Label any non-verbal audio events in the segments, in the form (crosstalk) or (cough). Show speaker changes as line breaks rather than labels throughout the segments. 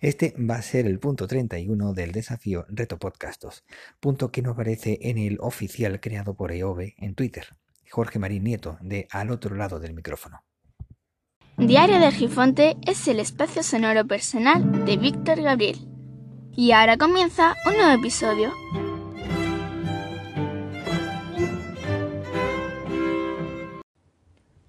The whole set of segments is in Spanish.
Este va a ser el punto 31 del desafío Reto Podcastos, punto que nos aparece en el oficial creado por EOB en Twitter, Jorge Marín Nieto, de Al otro lado del micrófono.
Diario de Gifonte es el espacio sonoro personal de Víctor Gabriel. Y ahora comienza un nuevo episodio.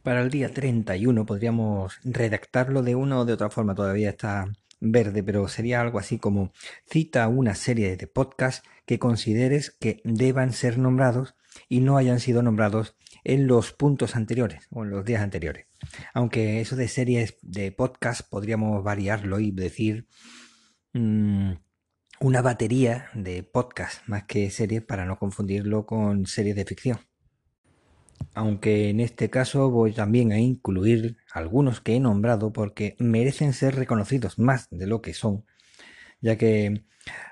Para el día 31 podríamos redactarlo de una o de otra forma, todavía está verde, pero sería algo así como cita una serie de podcasts que consideres que deban ser nombrados y no hayan sido nombrados en los puntos anteriores o en los días anteriores. Aunque eso de series de podcast podríamos variarlo y decir mm, una batería de podcast más que series para no confundirlo con series de ficción aunque en este caso voy también a incluir algunos que he nombrado porque merecen ser reconocidos más de lo que son, ya que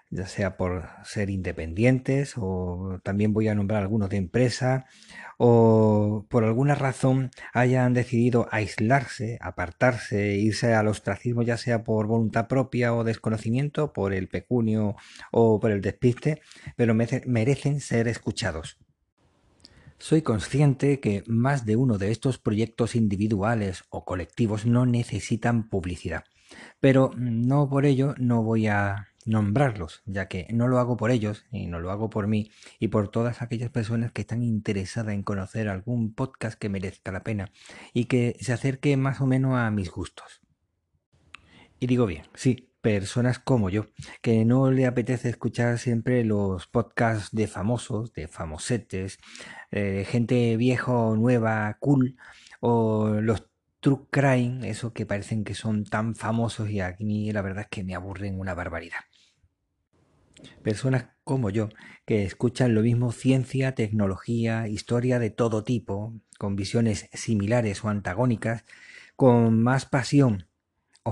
ya sea por ser independientes o también voy a nombrar algunos de empresa o por alguna razón hayan decidido aislarse, apartarse, irse al ostracismo ya sea por voluntad propia o desconocimiento, por el pecunio o por el despiste, pero merecen ser escuchados. Soy consciente que más de uno de estos proyectos individuales o colectivos no necesitan publicidad, pero no por ello no voy a nombrarlos, ya que no lo hago por ellos y no lo hago por mí y por todas aquellas personas que están interesadas en conocer algún podcast que merezca la pena y que se acerque más o menos a mis gustos. Y digo bien, sí, personas como yo, que no le apetece escuchar siempre los podcasts de famosos, de famosetes, eh, gente viejo, nueva, cool, o los true crime, eso que parecen que son tan famosos y a mí la verdad es que me aburren una barbaridad. Personas como yo, que escuchan lo mismo ciencia, tecnología, historia de todo tipo, con visiones similares o antagónicas, con más pasión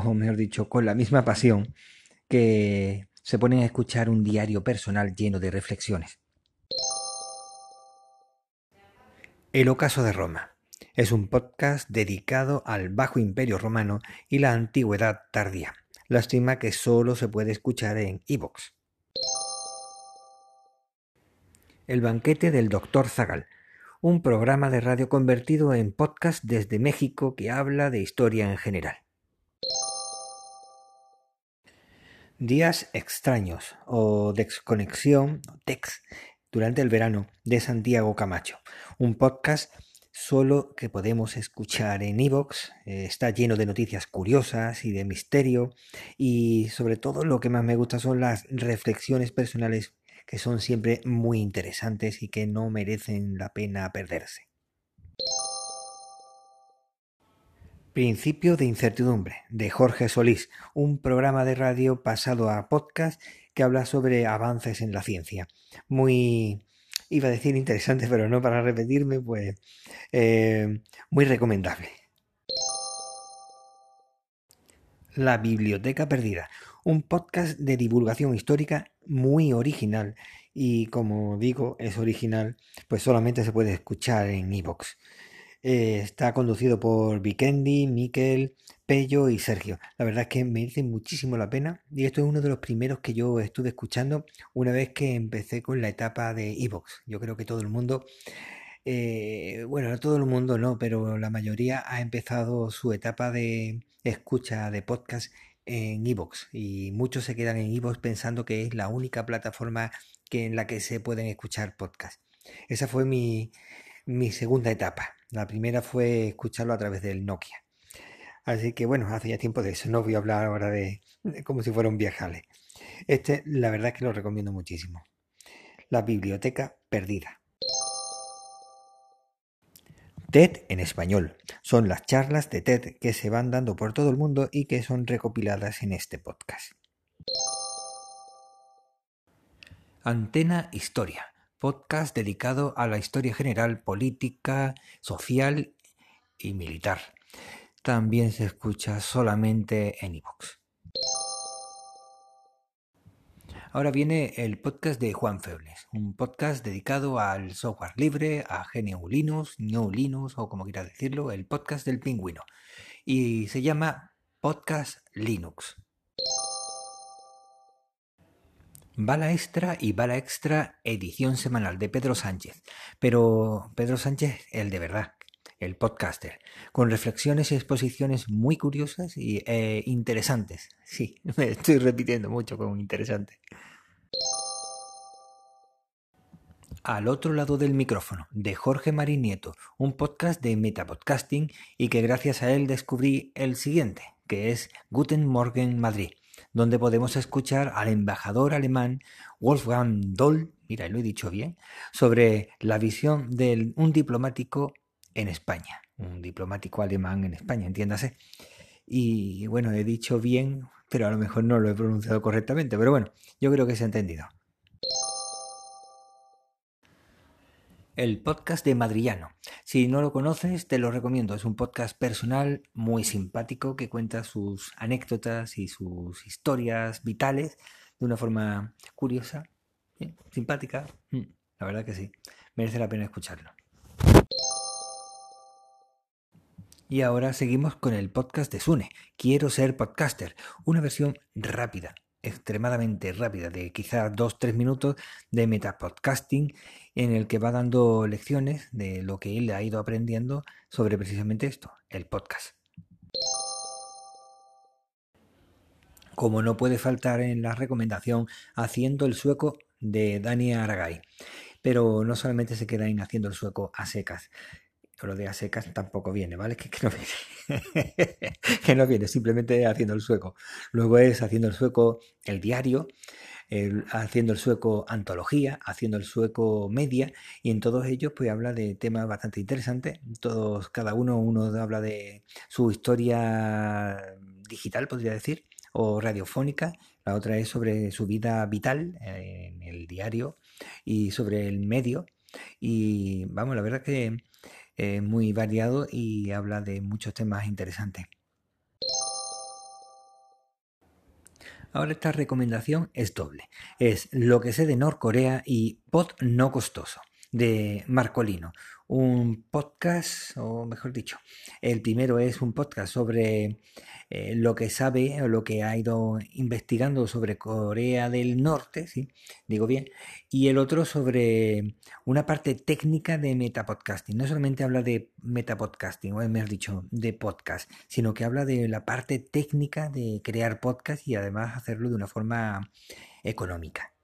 o mejor dicho, con la misma pasión que se ponen a escuchar un diario personal lleno de reflexiones. El ocaso de Roma es un podcast dedicado al Bajo Imperio Romano y la Antigüedad tardía. Lástima que solo se puede escuchar en Evox. El banquete del Dr. Zagal, un programa de radio convertido en podcast desde México que habla de historia en general. Días extraños o desconexión, Tex, durante el verano de Santiago Camacho, un podcast solo que podemos escuchar en Evox, eh, está lleno de noticias curiosas y de misterio y sobre todo lo que más me gusta son las reflexiones personales que son siempre muy interesantes y que no merecen la pena perderse. Principio de incertidumbre, de Jorge Solís, un programa de radio pasado a podcast que habla sobre avances en la ciencia. Muy, iba a decir interesante, pero no para repetirme, pues eh, muy recomendable. La Biblioteca Perdida, un podcast de divulgación histórica muy original y como digo, es original, pues solamente se puede escuchar en iVoox. Eh, está conducido por Vikendi, Miquel, Pello y Sergio. La verdad es que me dice muchísimo la pena y esto es uno de los primeros que yo estuve escuchando una vez que empecé con la etapa de Evox. Yo creo que todo el mundo, eh, bueno, no todo el mundo no, pero la mayoría ha empezado su etapa de escucha de podcast en Evox y muchos se quedan en Evox pensando que es la única plataforma que, en la que se pueden escuchar podcast. Esa fue mi, mi segunda etapa. La primera fue escucharlo a través del Nokia. Así que bueno, hace ya tiempo de eso. No voy a hablar ahora de, como si fuera un viajale. Este, la verdad es que lo recomiendo muchísimo. La biblioteca perdida. TED en español. Son las charlas de TED que se van dando por todo el mundo y que son recopiladas en este podcast. Antena Historia podcast dedicado a la historia general, política, social y militar. También se escucha solamente en iVoox. Ahora viene el podcast de Juan Febles, un podcast dedicado al software libre, a GNU Linux, GNU Linux o como quiera decirlo, el podcast del pingüino. Y se llama Podcast Linux. Bala Extra y Bala Extra edición semanal de Pedro Sánchez. Pero Pedro Sánchez, el de verdad, el podcaster, con reflexiones y exposiciones muy curiosas y eh, interesantes. Sí, (laughs) me estoy repitiendo mucho con interesante. Al otro lado del micrófono, de Jorge Marín Nieto, un podcast de Metapodcasting y que gracias a él descubrí el siguiente, que es Guten Morgen Madrid donde podemos escuchar al embajador alemán Wolfgang Doll, mira, lo he dicho bien, sobre la visión de un diplomático en España, un diplomático alemán en España, entiéndase. Y bueno, he dicho bien, pero a lo mejor no lo he pronunciado correctamente, pero bueno, yo creo que se ha entendido. El podcast de Madrillano. Si no lo conoces, te lo recomiendo. Es un podcast personal muy simpático que cuenta sus anécdotas y sus historias vitales de una forma curiosa, simpática. Mm, la verdad que sí, merece la pena escucharlo. Y ahora seguimos con el podcast de Sune. Quiero ser podcaster, una versión rápida, extremadamente rápida, de quizás 2-3 minutos de metapodcasting, en el que va dando lecciones de lo que él ha ido aprendiendo sobre precisamente esto, el podcast. Como no puede faltar en la recomendación, haciendo el sueco de Dani Aragay. Pero no solamente se queda en haciendo el sueco a secas, lo de a secas tampoco viene, ¿vale? (laughs) Que, que, no viene. (laughs) que no viene, simplemente haciendo el sueco. Luego es haciendo el sueco el diario, haciendo el sueco antología, haciendo el sueco media, y en todos ellos pues habla de temas bastante interesantes. Todos, cada uno, uno habla de su historia digital, podría decir, o radiofónica. La otra es sobre su vida vital en el diario y sobre el medio. Y vamos, la verdad que es muy variado y habla de muchos temas interesantes. Ahora esta recomendación es doble. Es Lo que sé de Norcorea y Pod no costoso de Marcolino, un podcast, o mejor dicho, el primero es un podcast sobre eh, lo que sabe o lo que ha ido investigando sobre Corea del Norte, ¿sí? digo bien, y el otro sobre una parte técnica de metapodcasting. No solamente habla de metapodcasting, o mejor dicho, de podcast, sino que habla de la parte técnica de crear podcast y además hacerlo de una forma económica.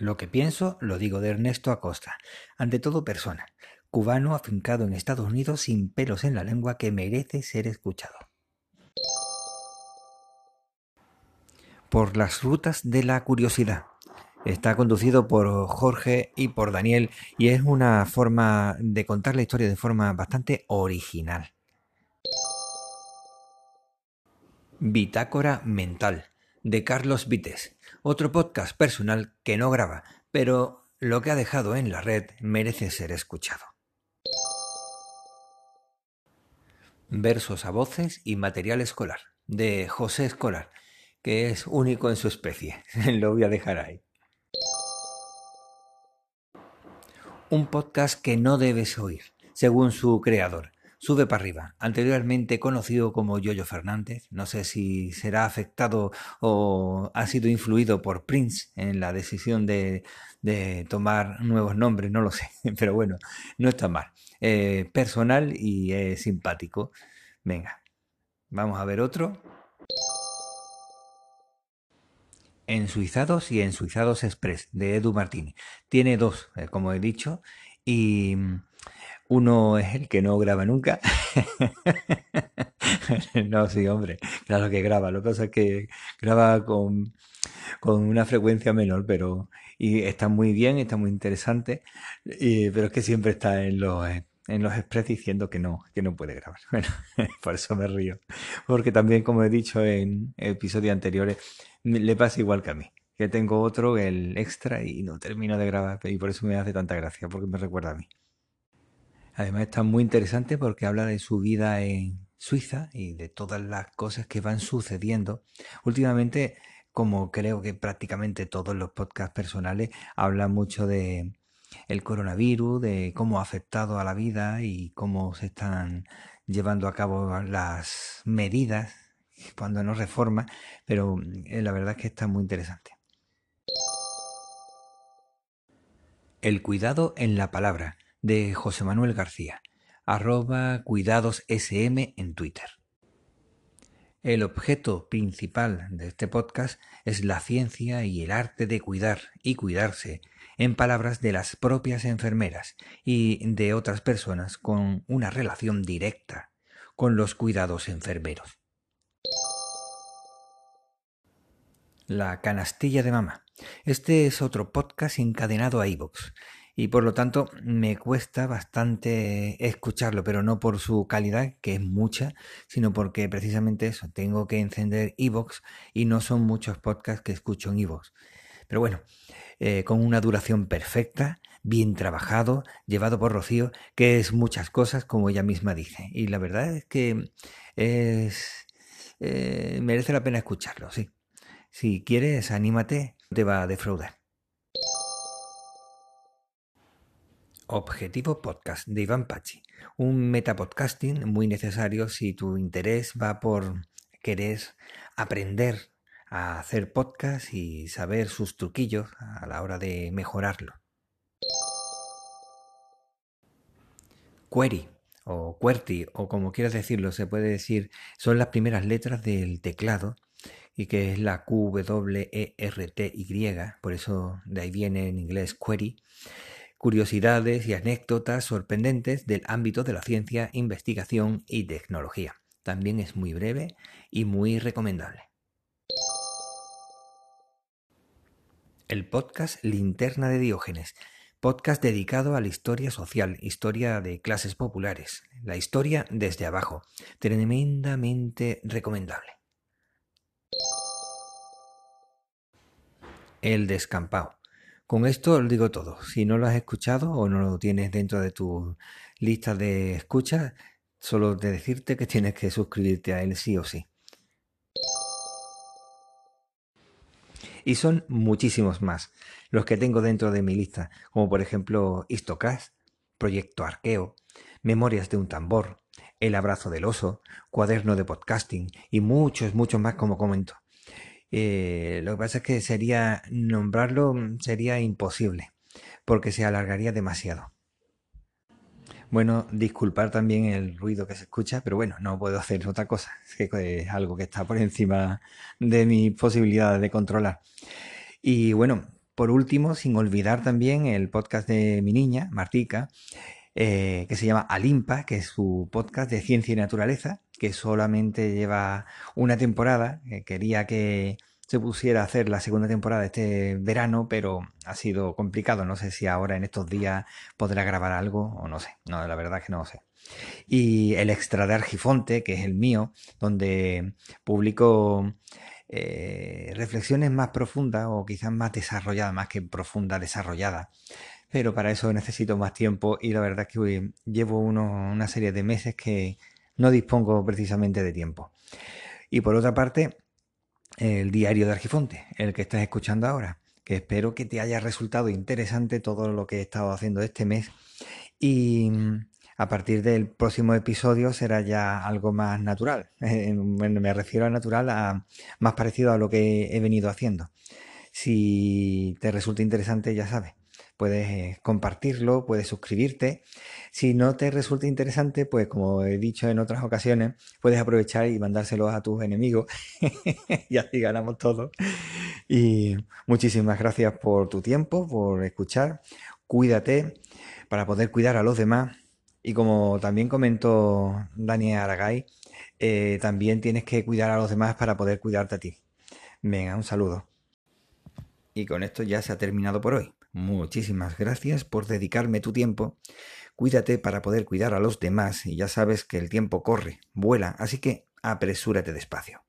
Lo que pienso lo digo de Ernesto Acosta, ante todo persona, cubano afincado en Estados Unidos sin pelos en la lengua que merece ser escuchado. Por las rutas de la curiosidad. Está conducido por Jorge y por Daniel y es una forma de contar la historia de forma bastante original. Bitácora Mental, de Carlos Vites otro podcast personal que no graba, pero lo que ha dejado en la red merece ser escuchado. Versos a voces y material escolar, de José Escolar, que es único en su especie. (laughs) lo voy a dejar ahí. Un podcast que no debes oír, según su creador, Sube para arriba, anteriormente conocido como Yoyo Fernández, no sé si será afectado o ha sido influido por Prince en la decisión de, tomar nuevos nombres, no lo sé, (laughs) pero bueno, no está mal. Eh, personal y simpático. Venga, vamos a ver otro. En Suizados y en Suizados Express de Edu Martini. Tiene dos, eh, como he dicho, y uno es el que no graba nunca. (laughs) no, sí, hombre, claro que graba. Lo que pasa es que graba con, una frecuencia menor, pero y está muy bien, está muy interesante, pero es que siempre está en los en los express diciendo que no, que no puede grabar. (laughs) Bueno, por eso me río. Porque también, como he dicho en episodios anteriores, le pasa igual que a mí. Que tengo otro, el extra, y no termino de grabar. Y por eso me hace tanta gracia, porque me recuerda a mí. Además está muy interesante porque habla de su vida en Suiza y de todas las cosas que van sucediendo. Últimamente, como creo que prácticamente todos los podcasts personales hablan mucho de el coronavirus, de cómo ha afectado a la vida y cómo se están llevando a cabo las medidas cuando no reforma, pero eh, la verdad es que está muy interesante. El cuidado en la palabra de José Manuel García, arroba cuidadosSM en Twitter. El objeto principal de este podcast es la ciencia y el arte de cuidar y cuidarse, en palabras de las propias enfermeras y de otras personas con una relación directa con los cuidados enfermeros. La canastilla de mamá. Este es otro podcast encadenado a iVoox y por lo tanto me cuesta bastante escucharlo, pero no por su calidad, que es mucha, sino porque precisamente eso, tengo que encender iVoox y no son muchos podcasts que escucho en iVoox. Pero bueno, eh, con una duración perfecta, bien trabajado, llevado por Rocío, que es muchas cosas, como ella misma dice. Y la verdad es que es, eh, merece la pena escucharlo, sí. Si quieres, anímate, te va a defraudar. Objetivo Podcast de Iván Pachi, un metapodcasting muy necesario si tu interés va por querer aprender a hacer podcast y saber sus truquillos a la hora de mejorarlo. Query o QWERTY o como quieras decirlo, se puede decir, son las primeras letras del teclado y que es la Q, W, E, R, T, Y, por eso de ahí viene en inglés query, curiosidades y anécdotas sorprendentes del ámbito de la ciencia, investigación y tecnología. También es muy breve y muy recomendable. El podcast Linterna de Diógenes, podcast dedicado a la historia social, historia de clases populares, la historia desde abajo, tremendamente recomendable. El descampado. Con esto lo digo todo. Si no lo has escuchado o no lo tienes dentro de tu lista de escuchas, solo de decirte que tienes que suscribirte a él sí o sí. Y son muchísimos más los que tengo dentro de mi lista, como por ejemplo Histocast, Proyecto Arqueo, Memorias de un tambor, El abrazo del oso, Cuaderno de podcasting y muchos, muchos más como comento. Eh, lo que pasa es que sería nombrarlo mm, sería imposible, porque se alargaría demasiado. Bueno, disculpar también el ruido que se escucha, pero bueno, no puedo hacer otra cosa. (laughs) Es algo que está por encima de mis posibilidades de controlar. Y bueno, por último, sin olvidar también el podcast de mi niña, Martica, eh, que se llama Alimpa, que es su podcast de ciencia y naturaleza, que solamente lleva una temporada. quería que se pusiera a hacer la segunda temporada este verano, pero ha sido complicado. No sé si ahora en estos días podrá grabar algo o no sé. No, la verdad es que no sé. Y el extra de Argifonte, que es el mío, donde publico eh, reflexiones más profundas o quizás más desarrolladas, más que profunda, desarrollada. Pero para eso necesito más tiempo y la verdad es que llevo una serie de meses que no dispongo precisamente de tiempo. Y por otra parte, el diario de Argifonte, el que estás escuchando ahora, que espero que te haya resultado interesante todo lo que he estado haciendo este mes y a partir del próximo episodio será ya algo más natural. (laughs) me refiero a natural, a más parecido a lo que he venido haciendo. Si te resulta interesante, ya sabes, puedes eh, compartirlo, puedes suscribirte. Si no te resulta interesante, pues como he dicho en otras ocasiones, puedes aprovechar y mandárselos a tus enemigos (laughs) y así ganamos todos. Y muchísimas gracias por tu tiempo, por escuchar. Cuídate para poder cuidar a los demás. Y como también comentó Daniel Aragay, eh, también tienes que cuidar a los demás para poder cuidarte a ti. Venga, un saludo. Y con esto ya se ha terminado por hoy. Muchísimas gracias por dedicarme tu tiempo. Cuídate para poder cuidar a los demás y ya sabes que el tiempo corre, vuela, así que apresúrate despacio.